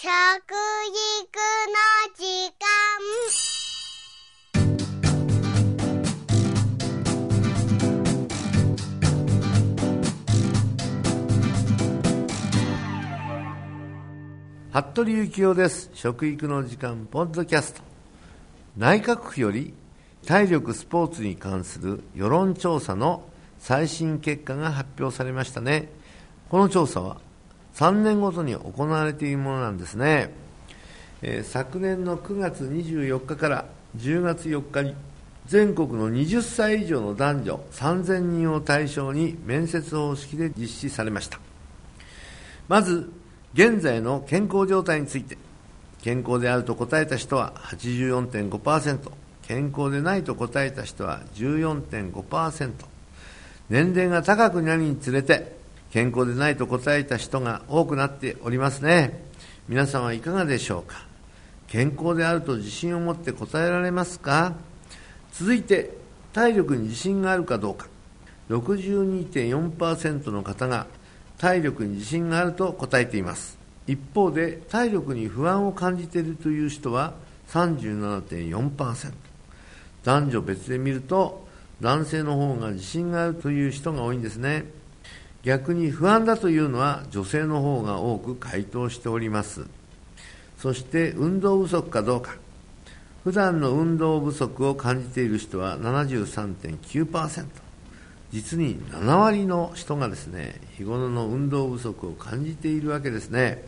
食育の時間。服部幸男です。食育の時間ポッドキャスト。内閣府より体力スポーツに関する世論調査の最新結果が発表されましたね。この調査は3年ごとに行われているものなんですね、えー、昨年の9月24日から10月4日に全国の20歳以上の男女3000人を対象に面接方式で実施されました。まず現在の健康状態について。健康であると答えた人は84.5%健康でないと答えた人は14.5%年齢が高くなるにつれて健康でないと答えた人が多くなっておりますね。皆さんはいかがでしょうか？健康であると自信を持って答えられますか？続いて体力に自信があるかどうか。62.4%の方が体力に自信があると答えています。一方で体力に不安を感じているという人は37.4%男女別で見ると男性の方が自信があるという人が多いんですね。逆に不安だというのは女性の方が多く回答しております。そして運動不足かどうか。普段の運動不足を感じている人は73.9%実に7割の人がですね日頃の運動不足を感じているわけですね。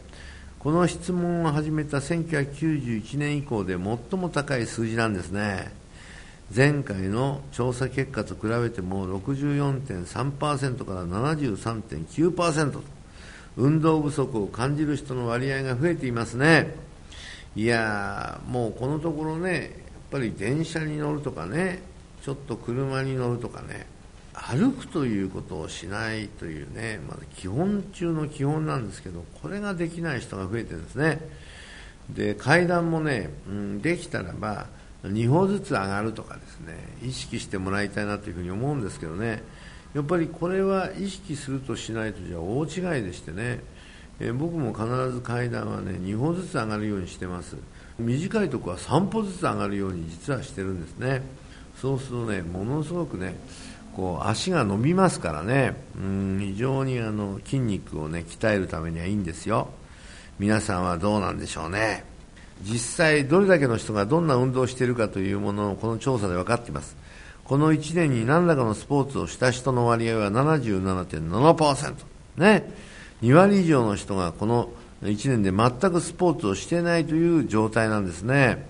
この質問を始めた1991年以降で最も高い数字なんですね。前回の調査結果と比べても64.3%から73.9%と。運動不足を感じる人の割合が増えていますね。いやもうこのところねやっぱり電車に乗るとかねちょっと車に乗るとかね歩くということをしないというね、まず基本中の基本なんですけどこれができない人が増えてるんですね。で階段もね、うん、できたらば2歩ずつ上がるとかですね意識してもらいたいなというふうに思うんですけどね。やっぱりこれは意識するとしないとじゃ大違いでしてね、え僕も必ず階段はね2歩ずつ上がるようにしてます。短いとこは3歩ずつ上がるように実はしてるんですね。そうするとねものすごくねこう足が伸びますからね。うん非常にあの筋肉をね鍛えるためにはいいんですよ。皆さんはどうなんでしょうね。実際どれだけの人がどんな運動をしているかというものをこの調査で分かっています。この1年に何らかのスポーツをした人の割合は77.7%ね。2割以上の人がこの1年で全くスポーツをしていないという状態なんですね。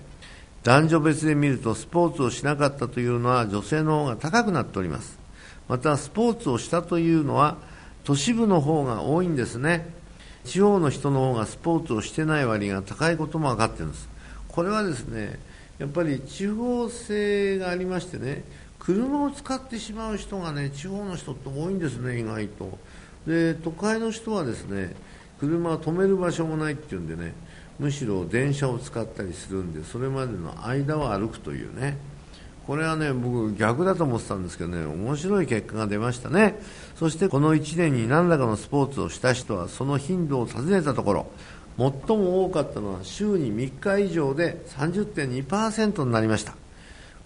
男女別で見るとスポーツをしなかったというのは女性の方が高くなっております。またスポーツをしたというのは都市部の方が多いんですね。地方の人の方がスポーツをしてない割が高いことも分かってるんです。これはですねやっぱり地方性がありましてね車を使ってしまう人がね地方の人って多いんですね意外と。で都会の人はですね車を止める場所もないっていうんでねむしろ電車を使ったりするんでそれまでの間を歩くというねこれはね僕逆だと思ってたんですけどね面白い結果が出ましたね。そしてこの1年に何らかのスポーツをした人はその頻度を尋ねたところ最も多かったのは週に3日以上で30.2%になりました。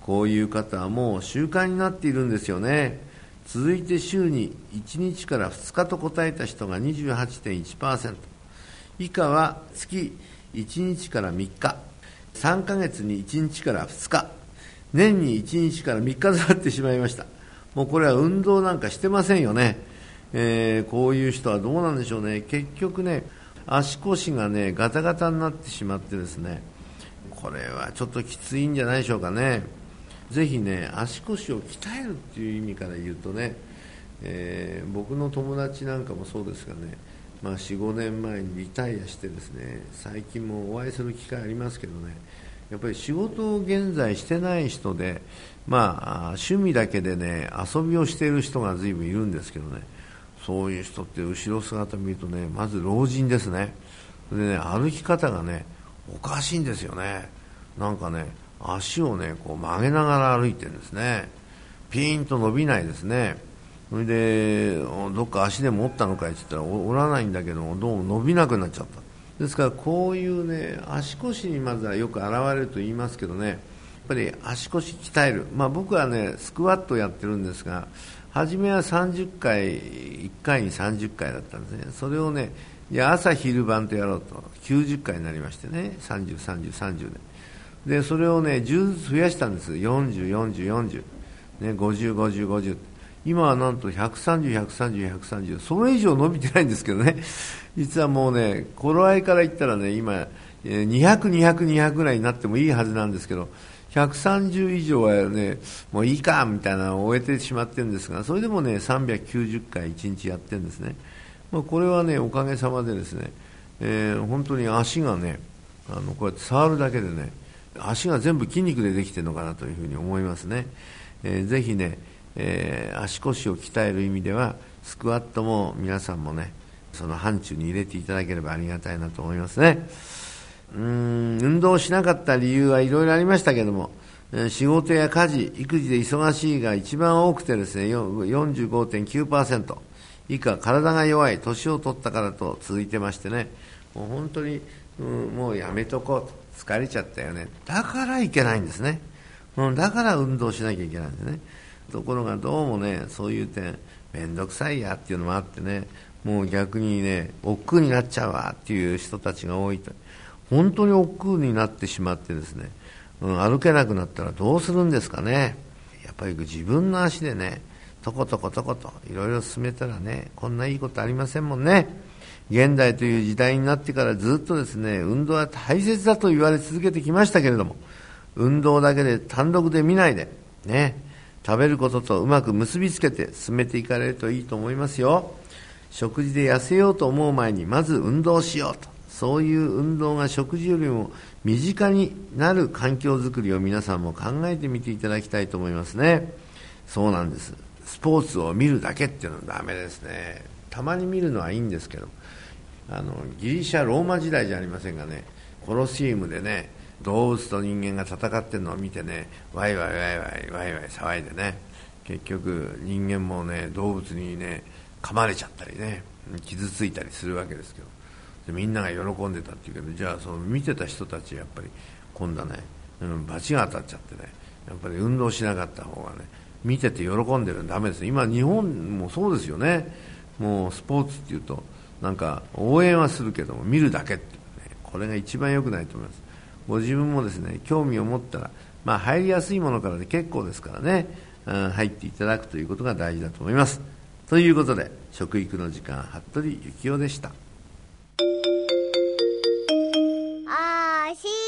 こういう方はもう習慣になっているんですよね。続いて週に1日から2日と答えた人が28.1%以下は月1日から3日。3ヶ月に1日から2日。年に1日から3日となってしまいました。もうこれは運動なんかしてませんよね、えー、こういう人はどうなんでしょうね。結局ね足腰がねガタガタになってしまってですね。これはちょっときついんじゃないでしょうかね。ぜひね足腰を鍛えるっていう意味から言うとね、えー、僕の友達なんかもそうですがねまあ、45年前にリタイアしてですね最近もお会いする機会ありますけどねやっぱり仕事を現在してない人で、まあ、趣味だけでね遊びをしている人が随分いるんですけどね。そういう人って後ろ姿見るとねまず老人ですね。でね歩き方がねおかしいんですよね。なんかね足をねこう曲げながら歩いてるんですね。ピーンと伸びないですね。それでどっか足でも折ったのかいって言ったら折らないんだけどどうも伸びなくなっちゃった。ですからこういうね足腰にまずはよく現れると言いますけどねやっぱり足腰鍛える、まあ、僕はねスクワットをやってるんですが初めは30回1回に30回だったんですね。それをねいや朝昼晩とやろうと90回になりましてね30、30、30で。でそれをね10ずつ増やしたんです。40、40、40、ね、50、50、50今はなんと130、130、130それ以上伸びてないんですけどね。実はもうね頃合いから言ったらね今200、200、200ぐらいになってもいいはずなんですけど130以上はねもういいかみたいなのを終えてしまってるんですがそれでもね390回1日やってるんですね、まあ、これはねおかげさまでですね、えー、本当に足がねあのこうやって触るだけでね足が全部筋肉でできてるのかなというふうに思いますね、えー、ぜひね、えー、足腰を鍛える意味ではスクワットも皆さんもねその範疇に入れていただければありがたいなと思いますね。うん運動しなかった理由はいろいろありましたけども、仕事や家事、育児で忙しいが一番多くてですね、45.9%以下、体が弱い、年を取ったからと続いてましてね、もう本当に、うん、もうやめとこうと、疲れちゃったよね。だからいけないんですね。うん、だから運動しなきゃいけないんですね。ところがどうもね、そういう点、めんどくさいやっていうのもあってね、もう逆にね、億劫になっちゃうわっていう人たちが多いと。本当に億劫になってしまってですね、うん、歩けなくなったらどうするんですかねやっぱり自分の足でねとことことこといろいろ進めたらねこんないいことありませんもんね現代という時代になってからずっとですね運動は大切だと言われ続けてきましたけれども運動だけで単独で見ないでね食べることとうまく結びつけて進めていかれるといいと思いますよ。食事で痩せようと思う前にまず運動しようと。そういう運動が食事よりも身近になる環境づくりを皆さんも考えてみていただきたいと思いますね。そうなんです。スポーツを見るだけっていうのはダメですね。たまに見るのはいいんですけど。あのギリシャローマ時代じゃありませんがね。コロシウムでね動物と人間が戦ってるのを見てねワイワイワイワイワイワイ騒いでね結局人間もね動物にね噛まれちゃったりね傷ついたりするわけですけどみんなが喜んでたっていうけどじゃあその見てた人たちやっぱり今度はね、うん、罰が当たっちゃってねやっぱり運動しなかった方がね見てて喜んでるのダメです今日本もそうですよね。もうスポーツっていうとなんか応援はするけども見るだけってねこれが一番良くないと思います。ご自分もですね興味を持ったらまあ入りやすいものからで結構ですからね、うん、入っていただくということが大事だと思います。ということで食育の時間服部幸男でした。あし